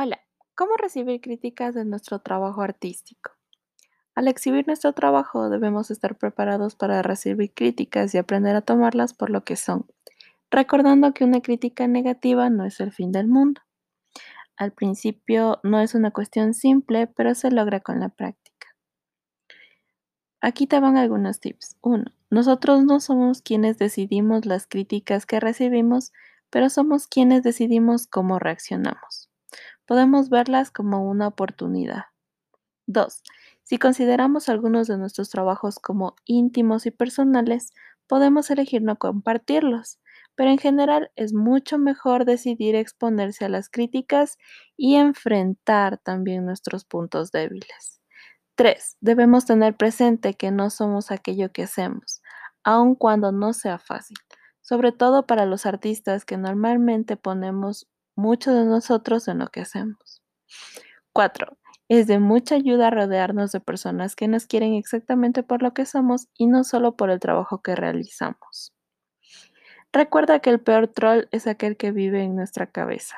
Hola, ¿cómo recibir críticas de nuestro trabajo artístico? Al exhibir nuestro trabajo debemos estar preparados para recibir críticas y aprender a tomarlas por lo que son, recordando que una crítica negativa no es el fin del mundo. Al principio no es una cuestión simple, pero se logra con la práctica. Aquí te van algunos tips. 1. Nosotros no somos quienes decidimos las críticas que recibimos, pero somos quienes decidimos cómo reaccionamos. Podemos verlas como una oportunidad. 2. Si consideramos algunos de nuestros trabajos como íntimos y personales, podemos elegir no compartirlos, pero en general es mucho mejor decidir exponerse a las críticas y enfrentar también nuestros puntos débiles. 3. Debemos tener presente que no somos aquello que hacemos, aun cuando no sea fácil, sobre todo para los artistas que normalmente ponemos mucho de nosotros en lo que hacemos. 4. Es de mucha ayuda rodearnos de personas que nos quieren exactamente por lo que somos y no solo por el trabajo que realizamos. Recuerda que el peor troll es aquel que vive en nuestra cabeza.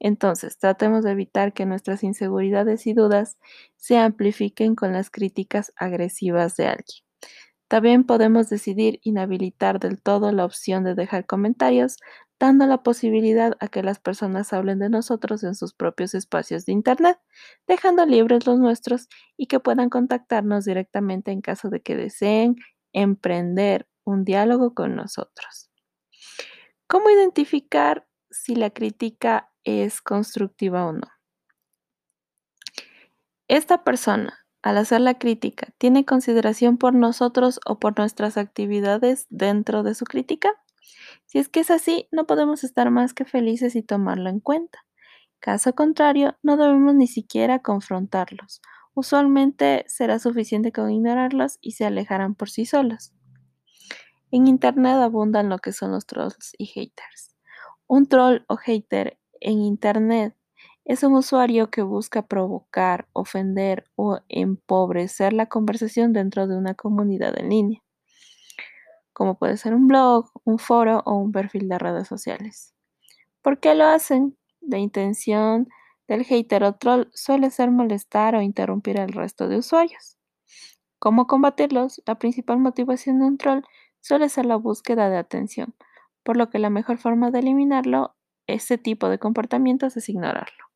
Entonces, tratemos de evitar que nuestras inseguridades y dudas se amplifiquen con las críticas agresivas de alguien. También podemos decidir inhabilitar del todo la opción de dejar comentarios, dando la posibilidad a que las personas hablen de nosotros en sus propios espacios de Internet, dejando libres los nuestros y que puedan contactarnos directamente en caso de que deseen emprender un diálogo con nosotros. ¿Cómo identificar si la crítica es constructiva o no? Esta persona, al hacer la crítica, ¿tiene consideración por nosotros o por nuestras actividades dentro de su crítica? Si es que es así, no podemos estar más que felices y tomarlo en cuenta. Caso contrario, no debemos ni siquiera confrontarlos. Usualmente será suficiente con ignorarlos y se alejarán por sí solos. En Internet abundan lo que son los trolls y haters. Un troll o hater en Internet es un usuario que busca provocar, ofender o empobrecer la conversación dentro de una comunidad en línea como puede ser un blog, un foro o un perfil de redes sociales. ¿Por qué lo hacen? La intención del hater o troll suele ser molestar o interrumpir al resto de usuarios. ¿Cómo combatirlos? La principal motivación de un troll suele ser la búsqueda de atención, por lo que la mejor forma de eliminarlo, ese tipo de comportamientos, es ignorarlo.